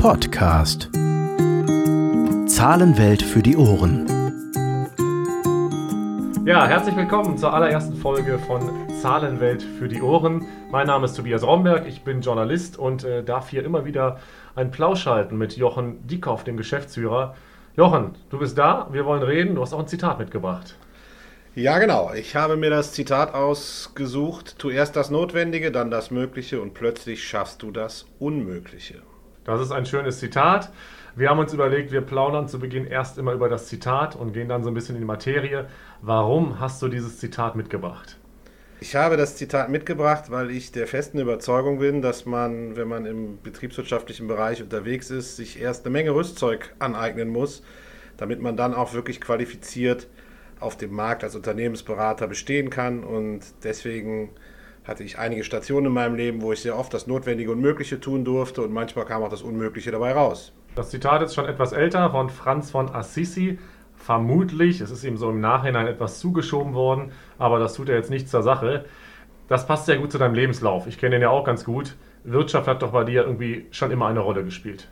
Podcast. Zahlenwelt für die Ohren. Ja, herzlich willkommen zur allerersten Folge von Zahlenwelt für die Ohren. Mein Name ist Tobias Romberg, ich bin Journalist und äh, darf hier immer wieder einen Plausch halten mit Jochen Diekoff, dem Geschäftsführer. Jochen, du bist da, wir wollen reden, du hast auch ein Zitat mitgebracht. Ja, genau. Ich habe mir das Zitat ausgesucht. Tu erst das Notwendige, dann das Mögliche und plötzlich schaffst du das Unmögliche. Das ist ein schönes Zitat. Wir haben uns überlegt, wir plaudern zu Beginn erst immer über das Zitat und gehen dann so ein bisschen in die Materie. Warum hast du dieses Zitat mitgebracht? Ich habe das Zitat mitgebracht, weil ich der festen Überzeugung bin, dass man, wenn man im betriebswirtschaftlichen Bereich unterwegs ist, sich erst eine Menge Rüstzeug aneignen muss, damit man dann auch wirklich qualifiziert auf dem Markt als Unternehmensberater bestehen kann. Und deswegen hatte ich einige Stationen in meinem Leben, wo ich sehr oft das Notwendige und Mögliche tun durfte und manchmal kam auch das Unmögliche dabei raus. Das Zitat ist schon etwas älter von Franz von Assisi. Vermutlich, es ist ihm so im Nachhinein etwas zugeschoben worden, aber das tut ja jetzt nichts zur Sache. Das passt sehr gut zu deinem Lebenslauf. Ich kenne den ja auch ganz gut. Wirtschaft hat doch bei dir irgendwie schon immer eine Rolle gespielt.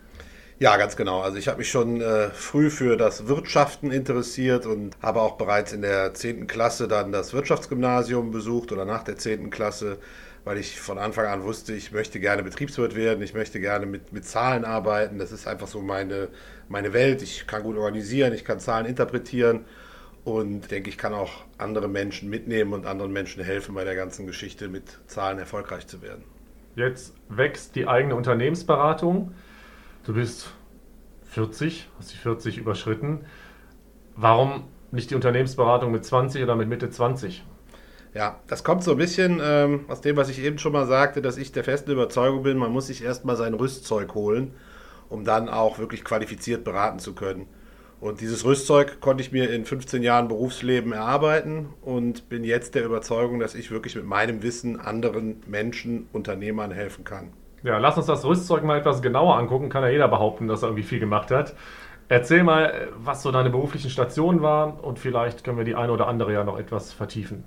Ja, ganz genau. Also ich habe mich schon äh, früh für das Wirtschaften interessiert und habe auch bereits in der 10. Klasse dann das Wirtschaftsgymnasium besucht oder nach der 10. Klasse, weil ich von Anfang an wusste, ich möchte gerne Betriebswirt werden, ich möchte gerne mit, mit Zahlen arbeiten. Das ist einfach so meine, meine Welt. Ich kann gut organisieren, ich kann Zahlen interpretieren und denke, ich kann auch andere Menschen mitnehmen und anderen Menschen helfen bei der ganzen Geschichte mit Zahlen erfolgreich zu werden. Jetzt wächst die eigene Unternehmensberatung. Du bist 40, hast die 40 überschritten. Warum nicht die Unternehmensberatung mit 20 oder mit Mitte 20? Ja, das kommt so ein bisschen ähm, aus dem, was ich eben schon mal sagte, dass ich der festen Überzeugung bin, man muss sich erstmal sein Rüstzeug holen, um dann auch wirklich qualifiziert beraten zu können. Und dieses Rüstzeug konnte ich mir in 15 Jahren Berufsleben erarbeiten und bin jetzt der Überzeugung, dass ich wirklich mit meinem Wissen anderen Menschen, Unternehmern helfen kann. Ja, lass uns das Rüstzeug mal etwas genauer angucken. Kann ja jeder behaupten, dass er irgendwie viel gemacht hat. Erzähl mal, was so deine beruflichen Stationen waren und vielleicht können wir die eine oder andere ja noch etwas vertiefen.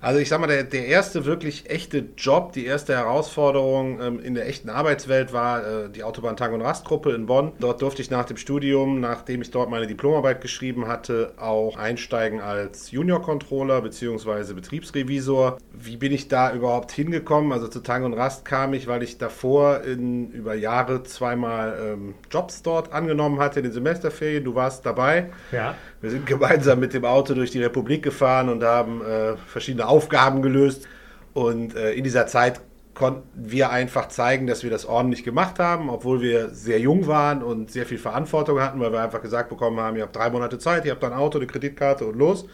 Also ich sag mal, der, der erste wirklich echte Job, die erste Herausforderung ähm, in der echten Arbeitswelt war äh, die Autobahn Tag- und Rastgruppe in Bonn. Dort durfte ich nach dem Studium, nachdem ich dort meine Diplomarbeit geschrieben hatte, auch einsteigen als Junior-Controller bzw. Betriebsrevisor. Wie bin ich da überhaupt hingekommen? Also zu Tag und Rast kam ich, weil ich davor in, über Jahre zweimal ähm, Jobs dort angenommen hatte in den Semesterferien. Du warst dabei. Ja. Wir sind gemeinsam mit dem Auto durch die Republik gefahren und haben äh, verschiedene Aufgaben gelöst. Und äh, in dieser Zeit konnten wir einfach zeigen, dass wir das ordentlich gemacht haben, obwohl wir sehr jung waren und sehr viel Verantwortung hatten, weil wir einfach gesagt bekommen haben, ihr habt drei Monate Zeit, ihr habt ein Auto, eine Kreditkarte und los.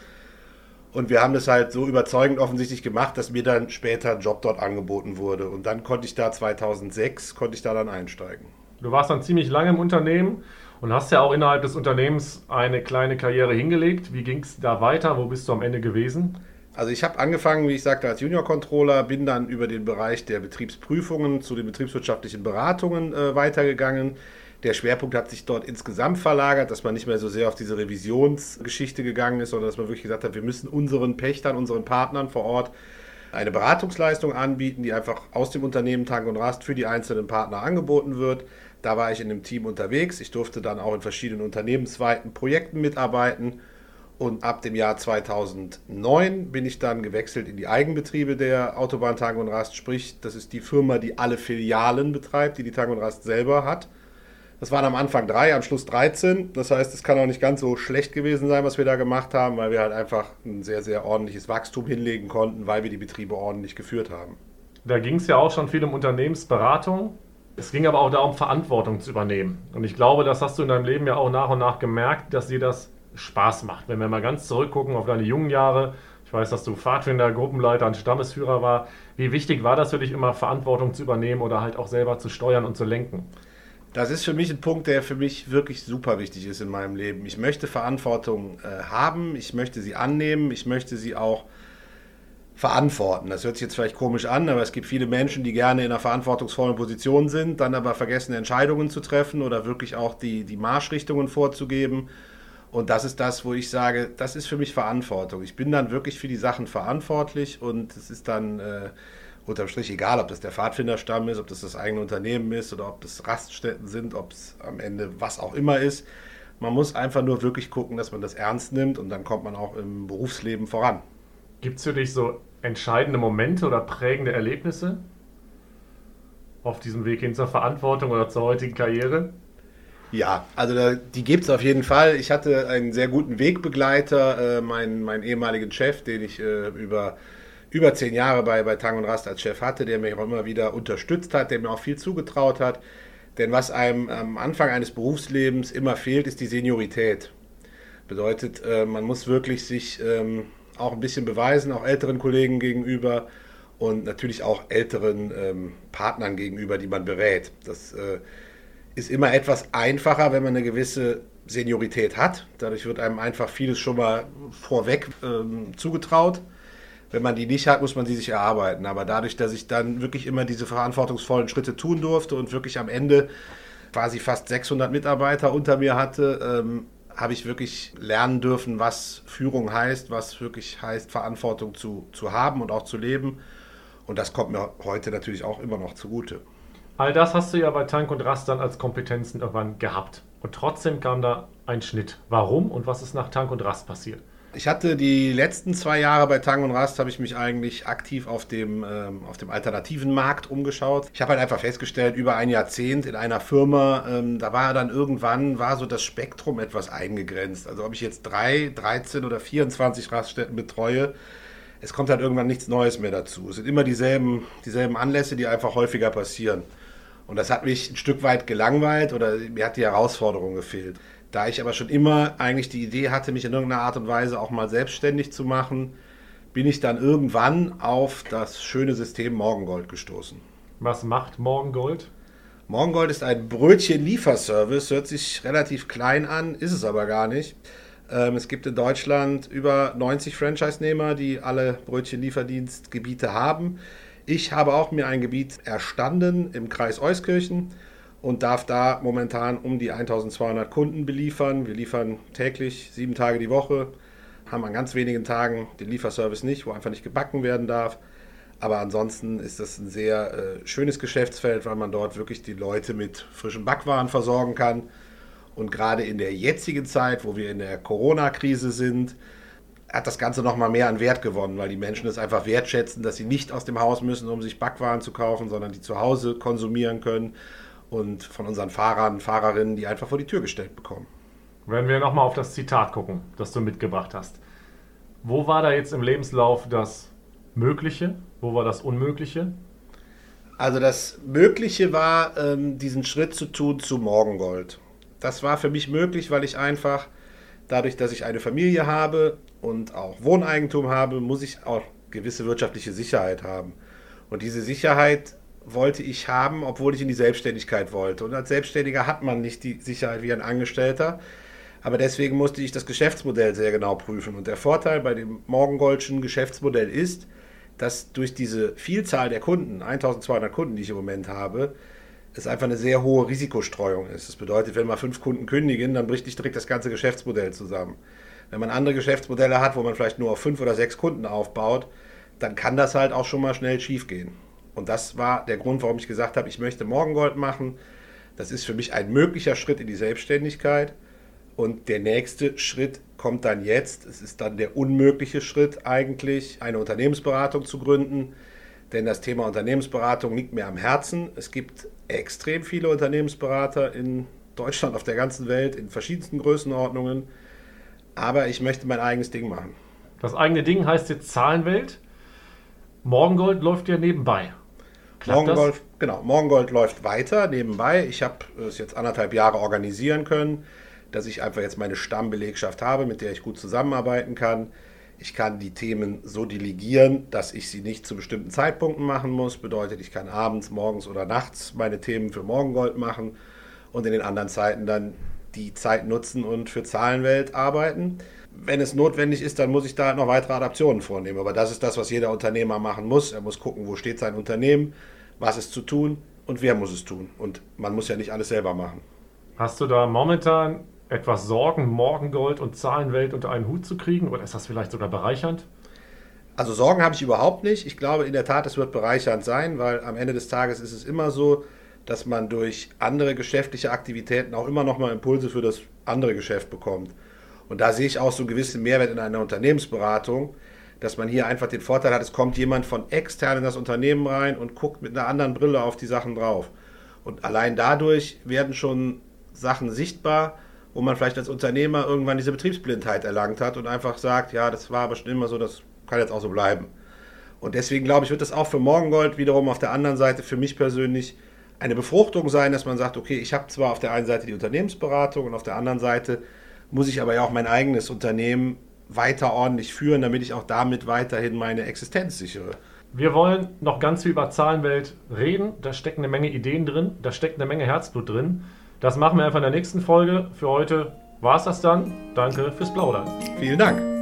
Und wir haben das halt so überzeugend offensichtlich gemacht, dass mir dann später ein Job dort angeboten wurde. Und dann konnte ich da 2006, konnte ich da dann einsteigen. Du warst dann ziemlich lange im Unternehmen und hast ja auch innerhalb des Unternehmens eine kleine Karriere hingelegt. Wie ging es da weiter? Wo bist du am Ende gewesen? Also ich habe angefangen, wie ich sagte, als Junior-Controller, bin dann über den Bereich der Betriebsprüfungen zu den betriebswirtschaftlichen Beratungen äh, weitergegangen. Der Schwerpunkt hat sich dort insgesamt verlagert, dass man nicht mehr so sehr auf diese Revisionsgeschichte gegangen ist, sondern dass man wirklich gesagt hat, wir müssen unseren Pächtern, unseren Partnern vor Ort eine Beratungsleistung anbieten, die einfach aus dem Unternehmen Tank und Rast für die einzelnen Partner angeboten wird. Da war ich in dem Team unterwegs. Ich durfte dann auch in verschiedenen unternehmensweiten Projekten mitarbeiten. Und ab dem Jahr 2009 bin ich dann gewechselt in die Eigenbetriebe der Autobahn Tang und Rast. Sprich, das ist die Firma, die alle Filialen betreibt, die die Tang und Rast selber hat. Das waren am Anfang drei, am Schluss 13. Das heißt, es kann auch nicht ganz so schlecht gewesen sein, was wir da gemacht haben, weil wir halt einfach ein sehr, sehr ordentliches Wachstum hinlegen konnten, weil wir die Betriebe ordentlich geführt haben. Da ging es ja auch schon viel um Unternehmensberatung. Es ging aber auch darum, Verantwortung zu übernehmen. Und ich glaube, das hast du in deinem Leben ja auch nach und nach gemerkt, dass dir das Spaß macht. Wenn wir mal ganz zurückgucken auf deine jungen Jahre, ich weiß, dass du Pfadfinder, Gruppenleiter und Stammesführer war. Wie wichtig war das für dich immer, Verantwortung zu übernehmen oder halt auch selber zu steuern und zu lenken? Das ist für mich ein Punkt, der für mich wirklich super wichtig ist in meinem Leben. Ich möchte Verantwortung äh, haben, ich möchte sie annehmen, ich möchte sie auch verantworten. Das hört sich jetzt vielleicht komisch an, aber es gibt viele Menschen, die gerne in einer verantwortungsvollen Position sind, dann aber vergessen, Entscheidungen zu treffen oder wirklich auch die, die Marschrichtungen vorzugeben. Und das ist das, wo ich sage, das ist für mich Verantwortung. Ich bin dann wirklich für die Sachen verantwortlich und es ist dann äh, unterm Strich egal, ob das der Pfadfinderstamm ist, ob das das eigene Unternehmen ist oder ob das Raststätten sind, ob es am Ende was auch immer ist. Man muss einfach nur wirklich gucken, dass man das ernst nimmt und dann kommt man auch im Berufsleben voran. Gibt es für dich so entscheidende Momente oder prägende Erlebnisse auf diesem Weg hin zur Verantwortung oder zur heutigen Karriere? Ja, also da, die gibt es auf jeden Fall. Ich hatte einen sehr guten Wegbegleiter, äh, meinen, meinen ehemaligen Chef, den ich äh, über über zehn Jahre bei, bei Tang und Rast als Chef hatte, der mich auch immer wieder unterstützt hat, der mir auch viel zugetraut hat. Denn was einem am Anfang eines Berufslebens immer fehlt, ist die Seniorität. Bedeutet, äh, man muss wirklich sich ähm, auch ein bisschen beweisen, auch älteren Kollegen gegenüber und natürlich auch älteren ähm, Partnern gegenüber, die man berät. Das äh, ist immer etwas einfacher, wenn man eine gewisse Seniorität hat. Dadurch wird einem einfach vieles schon mal vorweg ähm, zugetraut. Wenn man die nicht hat, muss man sie sich erarbeiten. Aber dadurch, dass ich dann wirklich immer diese verantwortungsvollen Schritte tun durfte und wirklich am Ende quasi fast 600 Mitarbeiter unter mir hatte, ähm, habe ich wirklich lernen dürfen, was Führung heißt, was wirklich heißt, Verantwortung zu, zu haben und auch zu leben. Und das kommt mir heute natürlich auch immer noch zugute. All das hast du ja bei Tank und Rast dann als Kompetenzen irgendwann gehabt. Und trotzdem kam da ein Schnitt. Warum und was ist nach Tank und Rast passiert? Ich hatte die letzten zwei Jahre bei Tang und Rast, habe ich mich eigentlich aktiv auf dem, ähm, auf dem alternativen Markt umgeschaut. Ich habe halt einfach festgestellt, über ein Jahrzehnt in einer Firma, ähm, da war dann irgendwann, war so das Spektrum etwas eingegrenzt. Also ob ich jetzt drei, 13 oder 24 Raststätten betreue, es kommt halt irgendwann nichts Neues mehr dazu. Es sind immer dieselben, dieselben Anlässe, die einfach häufiger passieren. Und das hat mich ein Stück weit gelangweilt oder mir hat die Herausforderung gefehlt. Da ich aber schon immer eigentlich die Idee hatte, mich in irgendeiner Art und Weise auch mal selbstständig zu machen, bin ich dann irgendwann auf das schöne System Morgengold gestoßen. Was macht Morgengold? Morgengold ist ein Brötchen-Lieferservice, hört sich relativ klein an, ist es aber gar nicht. Ähm, es gibt in Deutschland über 90 Franchise-Nehmer, die alle Brötchen-Lieferdienstgebiete haben. Ich habe auch mir ein Gebiet erstanden im Kreis Euskirchen und darf da momentan um die 1200 Kunden beliefern. Wir liefern täglich, sieben Tage die Woche, haben an ganz wenigen Tagen den Lieferservice nicht, wo einfach nicht gebacken werden darf. Aber ansonsten ist das ein sehr äh, schönes Geschäftsfeld, weil man dort wirklich die Leute mit frischen Backwaren versorgen kann. Und gerade in der jetzigen Zeit, wo wir in der Corona-Krise sind, hat das Ganze nochmal mehr an Wert gewonnen, weil die Menschen es einfach wertschätzen, dass sie nicht aus dem Haus müssen, um sich Backwaren zu kaufen, sondern die zu Hause konsumieren können und von unseren Fahrern, Fahrerinnen, die einfach vor die Tür gestellt bekommen. Wenn wir nochmal auf das Zitat gucken, das du mitgebracht hast. Wo war da jetzt im Lebenslauf das Mögliche? Wo war das Unmögliche? Also das Mögliche war, ähm, diesen Schritt zu tun zu Morgengold. Das war für mich möglich, weil ich einfach, dadurch, dass ich eine Familie habe und auch Wohneigentum habe, muss ich auch gewisse wirtschaftliche Sicherheit haben. Und diese Sicherheit wollte ich haben, obwohl ich in die Selbstständigkeit wollte. Und als Selbstständiger hat man nicht die Sicherheit wie ein Angestellter. Aber deswegen musste ich das Geschäftsmodell sehr genau prüfen. Und der Vorteil bei dem Morgengoldschen Geschäftsmodell ist, dass durch diese Vielzahl der Kunden, 1200 Kunden, die ich im Moment habe, es einfach eine sehr hohe Risikostreuung ist. Das bedeutet, wenn mal fünf Kunden kündigen, dann bricht nicht direkt das ganze Geschäftsmodell zusammen. Wenn man andere Geschäftsmodelle hat, wo man vielleicht nur auf fünf oder sechs Kunden aufbaut, dann kann das halt auch schon mal schnell schief gehen. Und das war der Grund, warum ich gesagt habe, ich möchte Morgengold machen. Das ist für mich ein möglicher Schritt in die Selbstständigkeit. Und der nächste Schritt kommt dann jetzt. Es ist dann der unmögliche Schritt eigentlich, eine Unternehmensberatung zu gründen. Denn das Thema Unternehmensberatung liegt mir am Herzen. Es gibt extrem viele Unternehmensberater in Deutschland, auf der ganzen Welt, in verschiedensten Größenordnungen. Aber ich möchte mein eigenes Ding machen. Das eigene Ding heißt jetzt Zahlenwelt. Morgengold läuft ja nebenbei. Morgengold, genau, Morgengold läuft weiter nebenbei. Ich habe es jetzt anderthalb Jahre organisieren können, dass ich einfach jetzt meine Stammbelegschaft habe, mit der ich gut zusammenarbeiten kann. Ich kann die Themen so delegieren, dass ich sie nicht zu bestimmten Zeitpunkten machen muss. Bedeutet, ich kann abends, morgens oder nachts meine Themen für Morgengold machen und in den anderen Zeiten dann die Zeit nutzen und für Zahlenwelt arbeiten. Wenn es notwendig ist, dann muss ich da noch weitere Adaptionen vornehmen. Aber das ist das, was jeder Unternehmer machen muss. Er muss gucken, wo steht sein Unternehmen, was ist zu tun und wer muss es tun. Und man muss ja nicht alles selber machen. Hast du da momentan etwas Sorgen, Morgengold und Zahlenwelt unter einen Hut zu kriegen? Oder ist das vielleicht sogar bereichernd? Also Sorgen habe ich überhaupt nicht. Ich glaube in der Tat, es wird bereichernd sein, weil am Ende des Tages ist es immer so, dass man durch andere geschäftliche Aktivitäten auch immer noch mal Impulse für das andere Geschäft bekommt. Und da sehe ich auch so einen gewissen Mehrwert in einer Unternehmensberatung, dass man hier einfach den Vorteil hat, es kommt jemand von extern in das Unternehmen rein und guckt mit einer anderen Brille auf die Sachen drauf. Und allein dadurch werden schon Sachen sichtbar, wo man vielleicht als Unternehmer irgendwann diese Betriebsblindheit erlangt hat und einfach sagt, ja, das war aber schon immer so, das kann jetzt auch so bleiben. Und deswegen glaube ich, wird das auch für Morgengold wiederum auf der anderen Seite für mich persönlich eine Befruchtung sein, dass man sagt, okay, ich habe zwar auf der einen Seite die Unternehmensberatung und auf der anderen Seite muss ich aber ja auch mein eigenes Unternehmen weiter ordentlich führen, damit ich auch damit weiterhin meine Existenz sichere. Wir wollen noch ganz viel über Zahlenwelt reden. Da stecken eine Menge Ideen drin, da steckt eine Menge Herzblut drin. Das machen wir einfach in der nächsten Folge. Für heute war es das dann. Danke fürs Plaudern. Vielen Dank.